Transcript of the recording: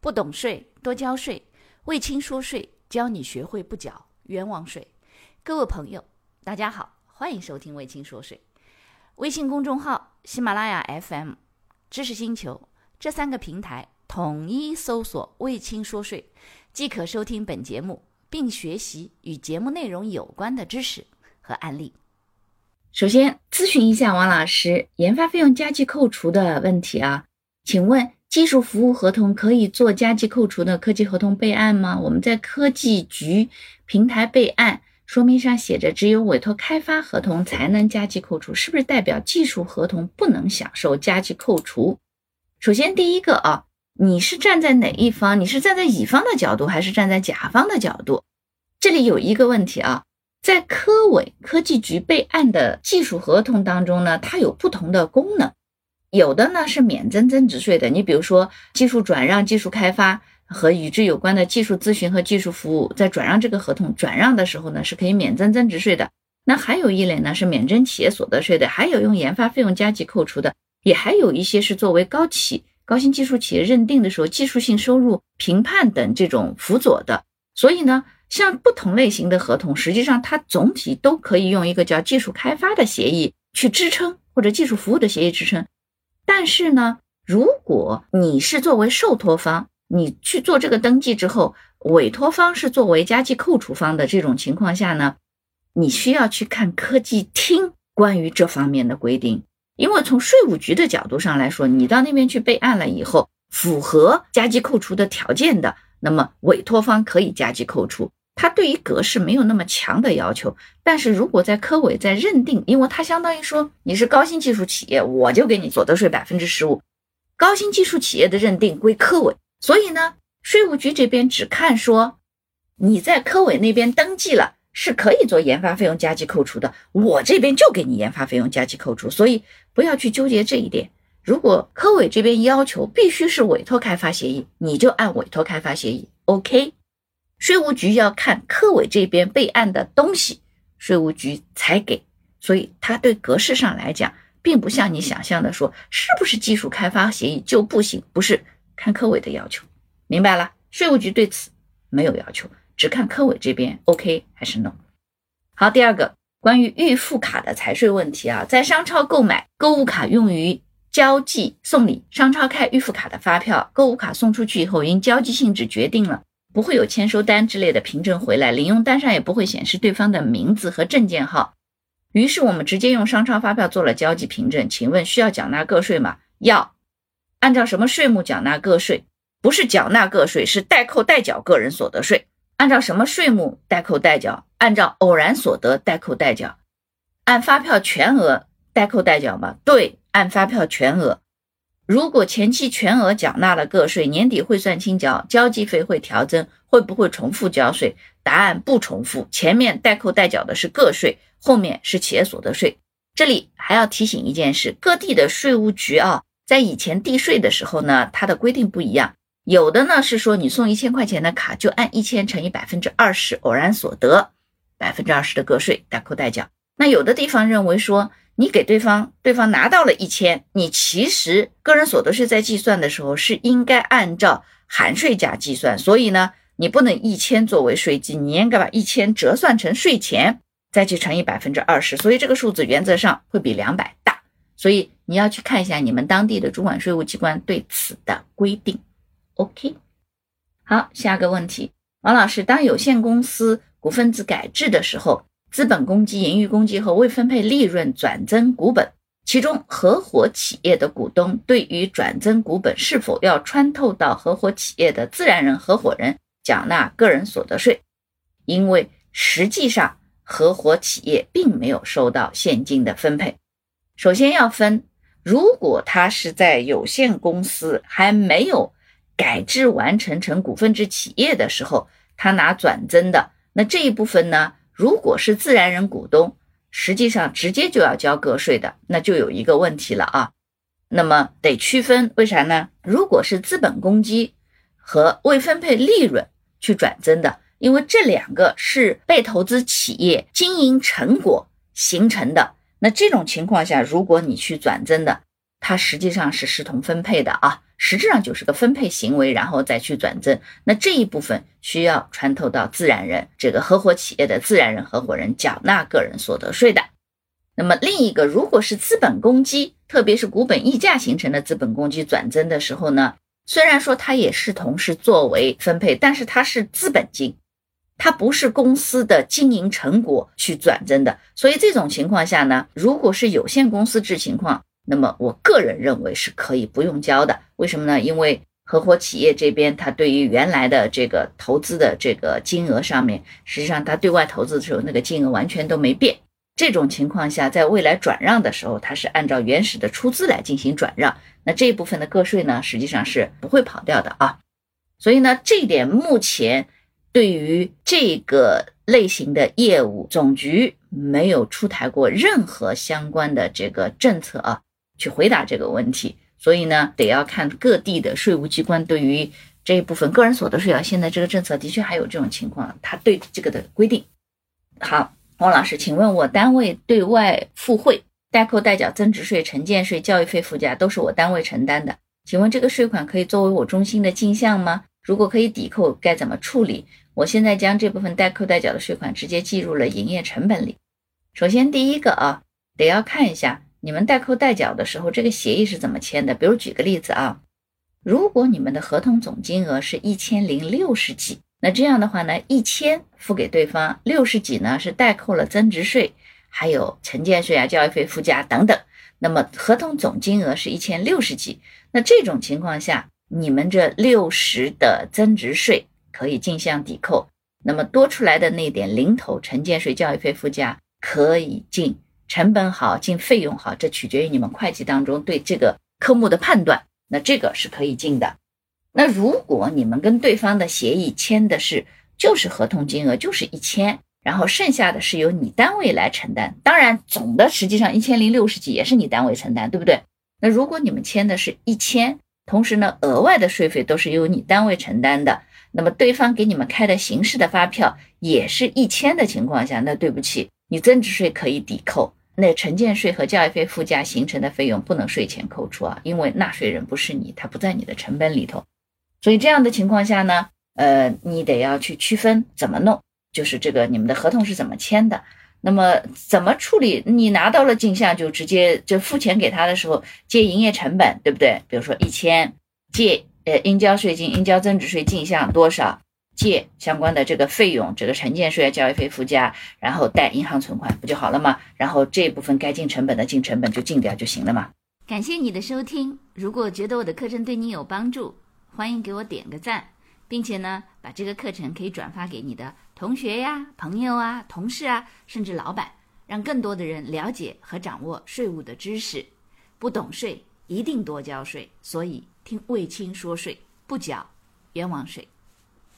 不懂税，多交税。魏青说税，教你学会不缴冤枉税。各位朋友，大家好，欢迎收听魏青说税。微信公众号、喜马拉雅 FM、知识星球这三个平台统一搜索“魏青说税”，即可收听本节目，并学习与节目内容有关的知识和案例。首先咨询一下王老师研发费用加计扣除的问题啊，请问技术服务合同可以做加计扣除的科技合同备案吗？我们在科技局平台备案说明上写着，只有委托开发合同才能加计扣除，是不是代表技术合同不能享受加计扣除？首先第一个啊，你是站在哪一方？你是站在乙方的角度，还是站在甲方的角度？这里有一个问题啊。在科委科技局备案的技术合同当中呢，它有不同的功能，有的呢是免征增值税的。你比如说技术转让、技术开发和与之有关的技术咨询和技术服务，在转让这个合同转让的时候呢，是可以免征增值税的。那还有一类呢是免征企业所得税的，还有用研发费用加计扣除的，也还有一些是作为高企高新技术企业认定的时候技术性收入评判等这种辅佐的。所以呢。像不同类型的合同，实际上它总体都可以用一个叫技术开发的协议去支撑，或者技术服务的协议支撑。但是呢，如果你是作为受托方，你去做这个登记之后，委托方是作为加计扣除方的这种情况下呢，你需要去看科技厅关于这方面的规定。因为从税务局的角度上来说，你到那边去备案了以后，符合加计扣除的条件的，那么委托方可以加计扣除。它对于格式没有那么强的要求，但是如果在科委在认定，因为它相当于说你是高新技术企业，我就给你所得税百分之十五。高新技术企业的认定归科委，所以呢，税务局这边只看说你在科委那边登记了是可以做研发费用加计扣除的，我这边就给你研发费用加计扣除，所以不要去纠结这一点。如果科委这边要求必须是委托开发协议，你就按委托开发协议，OK。税务局要看科委这边备案的东西，税务局才给，所以它对格式上来讲，并不像你想象的说是不是技术开发协议就不行，不是看科委的要求，明白了？税务局对此没有要求，只看科委这边 OK 还是 No。好，第二个关于预付卡的财税问题啊，在商超购买购物卡用于交际送礼，商超开预付卡的发票，购物卡送出去以后，因交际性质决定了。不会有签收单之类的凭证回来，领用单上也不会显示对方的名字和证件号。于是我们直接用商超发票做了交际凭证。请问需要缴纳个税吗？要。按照什么税目缴纳个税？不是缴纳个税，是代扣代缴个人所得税。按照什么税目代扣代缴？按照偶然所得代扣代缴。按发票全额代扣代缴吗？对，按发票全额。如果前期全额缴纳了个税，年底汇算清缴，交际费会调增，会不会重复交税？答案不重复。前面代扣代缴的是个税，后面是企业所得税。这里还要提醒一件事：各地的税务局啊，在以前递税的时候呢，它的规定不一样。有的呢是说你送一千块钱的卡，就按一千乘以百分之二十偶然所得，百分之二十的个税代扣代缴。那有的地方认为说。你给对方，对方拿到了一千，你其实个人所得税在计算的时候是应该按照含税价计算，所以呢，你不能一千作为税基，你应该把一千折算成税前，再去乘以百分之二十，所以这个数字原则上会比两百大，所以你要去看一下你们当地的主管税务机关对此的规定。OK，好，下个问题，王老师，当有限公司股份制改制的时候。资本公积、盈余公积和未分配利润转增股本，其中合伙企业的股东对于转增股本是否要穿透到合伙企业的自然人合伙人缴纳个人所得税？因为实际上合伙企业并没有收到现金的分配。首先要分，如果他是在有限公司还没有改制完成成股份制企业的时候，他拿转增的，那这一部分呢？如果是自然人股东，实际上直接就要交个税的，那就有一个问题了啊。那么得区分，为啥呢？如果是资本公积和未分配利润去转增的，因为这两个是被投资企业经营成果形成的，那这种情况下，如果你去转增的，它实际上是视同分配的啊，实质上就是个分配行为，然后再去转增。那这一部分需要穿透到自然人，这个合伙企业的自然人合伙人缴纳个人所得税的。那么另一个，如果是资本公积，特别是股本溢价形成的资本公积转增的时候呢，虽然说它也是同时作为分配，但是它是资本金，它不是公司的经营成果去转增的。所以这种情况下呢，如果是有限公司制情况，那么我个人认为是可以不用交的。为什么呢？因为合伙企业这边，它对于原来的这个投资的这个金额上面，实际上它对外投资的时候那个金额完全都没变。这种情况下，在未来转让的时候，它是按照原始的出资来进行转让，那这一部分的个税呢，实际上是不会跑掉的啊。所以呢，这一点目前对于这个类型的业务，总局没有出台过任何相关的这个政策啊，去回答这个问题。所以呢，得要看各地的税务机关对于这一部分个人所得税啊，现在这个政策的确还有这种情况，它对这个的规定好。王老师，请问我单位对外付汇、代扣代缴增值税、城建税、教育费附加都是我单位承担的，请问这个税款可以作为我中心的进项吗？如果可以抵扣，该怎么处理？我现在将这部分代扣代缴的税款直接计入了营业成本里。首先，第一个啊，得要看一下你们代扣代缴的时候，这个协议是怎么签的。比如举个例子啊，如果你们的合同总金额是一千零六十几。那这样的话呢，一千付给对方，六十几呢是代扣了增值税，还有城建税啊、教育费附加等等。那么合同总金额是一千六十几，那这种情况下，你们这六十的增值税可以进项抵扣，那么多出来的那点零头城建税、教育费附加可以进成本好，进费用好，这取决于你们会计当中对这个科目的判断，那这个是可以进的。那如果你们跟对方的协议签的是就是合同金额就是一千，然后剩下的是由你单位来承担，当然总的实际上一千零六十几也是你单位承担，对不对？那如果你们签的是一千，同时呢额外的税费都是由你单位承担的，那么对方给你们开的形式的发票也是一千的情况下，那对不起，你增值税可以抵扣，那城建税和教育费附加形成的费用不能税前扣除啊，因为纳税人不是你，他不在你的成本里头。所以这样的情况下呢，呃，你得要去区分怎么弄，就是这个你们的合同是怎么签的，那么怎么处理？你拿到了进项就直接就付钱给他的时候，借营业成本，对不对？比如说一千，借呃应交税金、应交增值税进项多少，借相关的这个费用，这个城建税、教育费附加，然后贷银行存款不就好了吗？然后这部分该进成本的进成本就进掉就行了嘛。感谢你的收听，如果觉得我的课程对你有帮助。欢迎给我点个赞，并且呢，把这个课程可以转发给你的同学呀、朋友啊、同事啊，甚至老板，让更多的人了解和掌握税务的知识。不懂税，一定多交税。所以听卫青说税，不缴冤枉税。